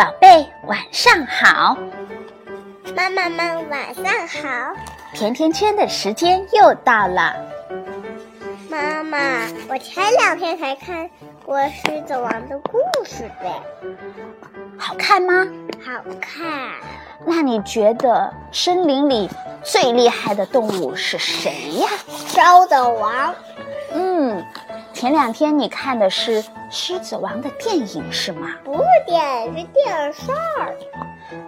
宝贝，晚上好！妈妈们晚上好！甜甜圈的时间又到了。妈妈，我前两天才看过《狮子王》的故事的，好看吗？好看。那你觉得森林里最厉害的动物是谁呀？狮子王。嗯，前两天你看的是《狮子王》的电影是吗？不是电影，是电视儿。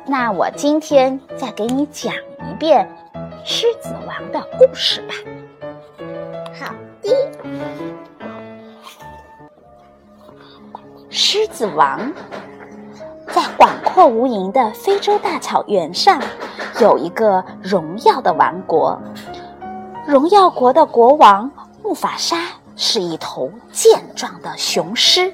那我今天再给你讲一遍《狮子王》的故事吧。好的。狮子王在广阔无垠的非洲大草原上，有一个荣耀的王国。荣耀国的国王。木法沙是一头健壮的雄狮，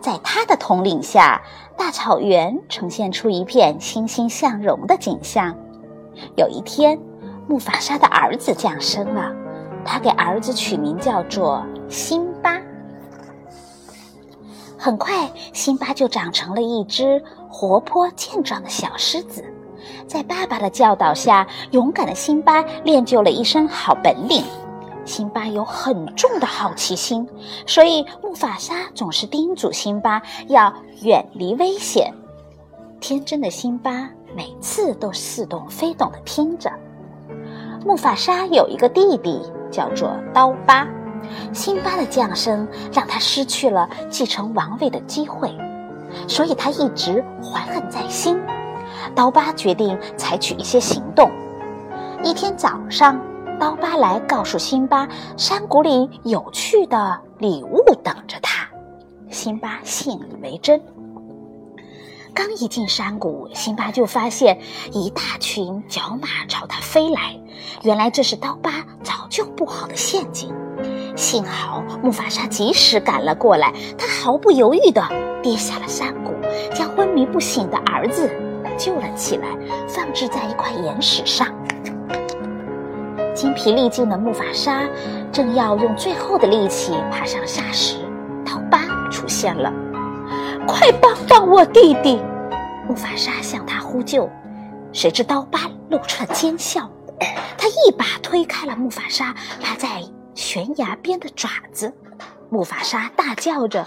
在他的统领下，大草原呈现出一片欣欣向荣的景象。有一天，木法沙的儿子降生了，他给儿子取名叫做辛巴。很快，辛巴就长成了一只活泼健壮的小狮子。在爸爸的教导下，勇敢的辛巴练就了一身好本领。辛巴有很重的好奇心，所以木法沙总是叮嘱辛巴要远离危险。天真的辛巴每次都似懂非懂地听着。木法沙有一个弟弟，叫做刀疤。辛巴的降生让他失去了继承王位的机会，所以他一直怀恨在心。刀疤决定采取一些行动。一天早上。刀疤来告诉辛巴，山谷里有趣的礼物等着他。辛巴信以为真。刚一进山谷，辛巴就发现一大群角马朝他飞来。原来这是刀疤早就布好的陷阱。幸好木法沙及时赶了过来，他毫不犹豫地跌下了山谷，将昏迷不醒的儿子救了起来，放置在一块岩石上。精疲力尽的木法沙正要用最后的力气爬上沙时，刀疤出现了。快帮帮我弟弟！木法沙向他呼救。谁知刀疤露出了奸笑，他一把推开了木法沙趴在悬崖边的爪子。木法沙大叫着，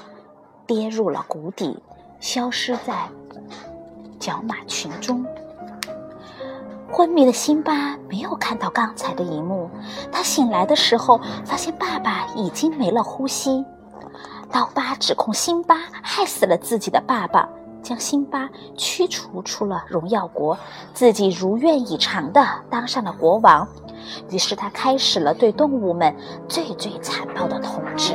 跌入了谷底，消失在角马群中。昏迷的辛巴没有看到刚才的一幕，他醒来的时候发现爸爸已经没了呼吸。刀疤指控辛巴害死了自己的爸爸，将辛巴驱逐出了荣耀国，自己如愿以偿的当上了国王。于是他开始了对动物们最最残暴的统治。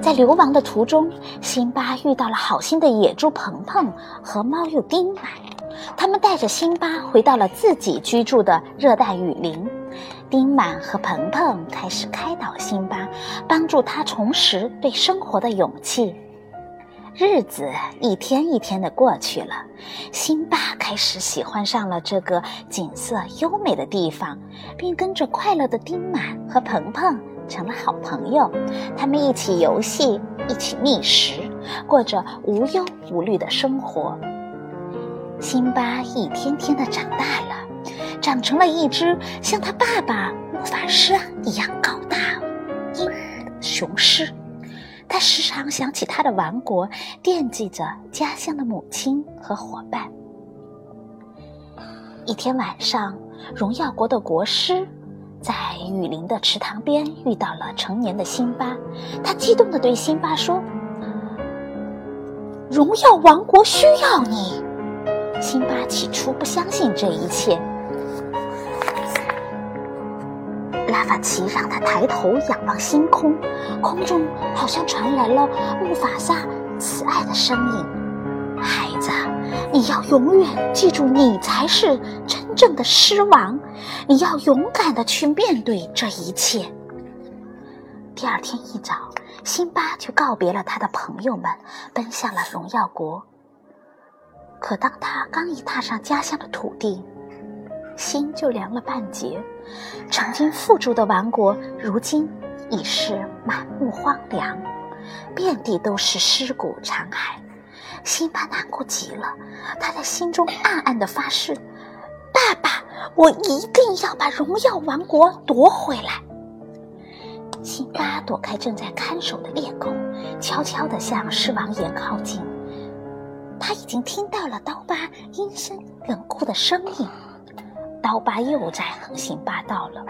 在流亡的途中，辛巴遇到了好心的野猪鹏鹏和猫鼬丁满。他们带着辛巴回到了自己居住的热带雨林。丁满和鹏鹏开始开导辛巴，帮助他重拾对生活的勇气。日子一天一天的过去了，辛巴开始喜欢上了这个景色优美的地方，并跟着快乐的丁满和鹏鹏成了好朋友。他们一起游戏，一起觅食，过着无忧无虑的生活。辛巴一天天的长大了，长成了一只像他爸爸魔法师一样高大英雄狮。他时常想起他的王国，惦记着家乡的母亲和伙伴。一天晚上，荣耀国的国师在雨林的池塘边遇到了成年的辛巴，他激动地对辛巴说：“荣耀王国需要你。”辛巴起初不相信这一切，拉法奇让他抬头仰望星空，空中好像传来了木法萨慈爱的声音：“孩子，你要永远记住，你才是真正的狮王，你要勇敢的去面对这一切。”第二天一早，辛巴就告别了他的朋友们，奔向了荣耀国。可当他刚一踏上家乡的土地，心就凉了半截。曾经富足的王国，如今已是满目荒凉，遍地都是尸骨残骸。辛巴难过极了，他在心中暗暗的发誓：“爸爸，我一定要把荣耀王国夺回来。”辛巴躲开正在看守的猎狗，悄悄地向狮王岩靠近。他已经听到了刀疤阴森冷酷的声音，刀疤又在横行霸道了。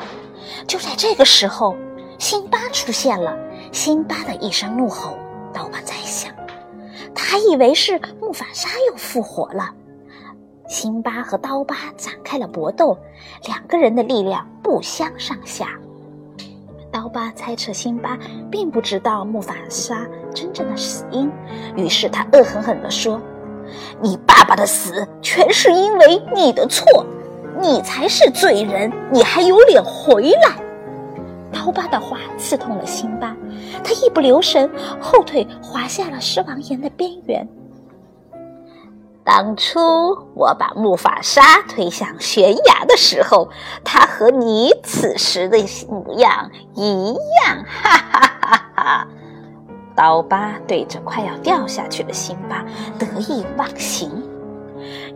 就在这个时候，辛巴出现了。辛巴的一声怒吼，刀疤在想，他还以为是木法沙又复活了。辛巴和刀疤展开了搏斗，两个人的力量不相上下。刀疤猜测辛巴并不知道木法沙真正的死因，于是他恶狠狠地说：“你爸爸的死全是因为你的错，你才是罪人，你还有脸回来？”刀疤的话刺痛了辛巴，他一不留神，后腿滑下了狮王岩的边缘。当初我把木法沙推向悬崖的时候，他和你此时的模样一样，哈哈哈哈！刀疤对着快要掉下去的辛巴得意忘形。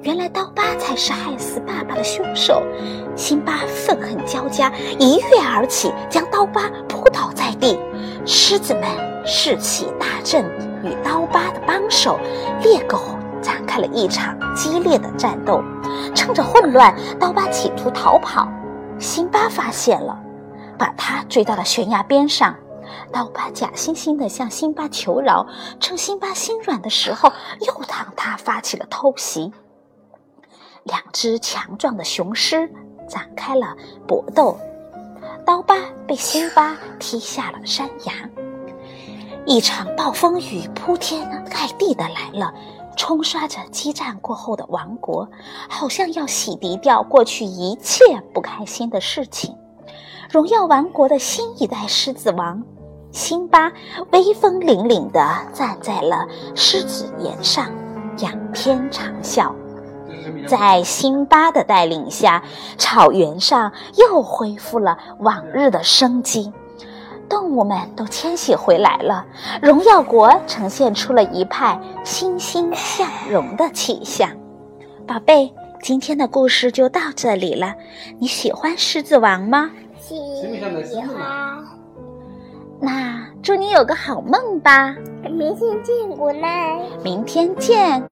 原来刀疤才是害死爸爸的凶手。辛巴愤恨交加，一跃而起，将刀疤扑倒在地。狮子们士气大振，与刀疤的帮手猎狗。展开了一场激烈的战斗，趁着混乱，刀疤企图逃跑，辛巴发现了，把他追到了悬崖边上。刀疤假惺惺地向辛巴求饶，趁辛巴心软的时候，又向他发起了偷袭。两只强壮的雄狮展开了搏斗，刀疤被辛巴踢下了山崖。一场暴风雨铺天盖地的来了。冲刷着激战过后的王国，好像要洗涤掉过去一切不开心的事情。荣耀王国的新一代狮子王辛巴威风凛凛地站在了狮子岩上，仰天长啸。在辛巴的带领下，草原上又恢复了往日的生机。动物们都迁徙回来了，荣耀国呈现出了一派欣欣向荣的气象。宝贝，今天的故事就到这里了，你喜欢狮子王吗？喜欢。那祝你有个好梦吧。明天见，Good night。明天见。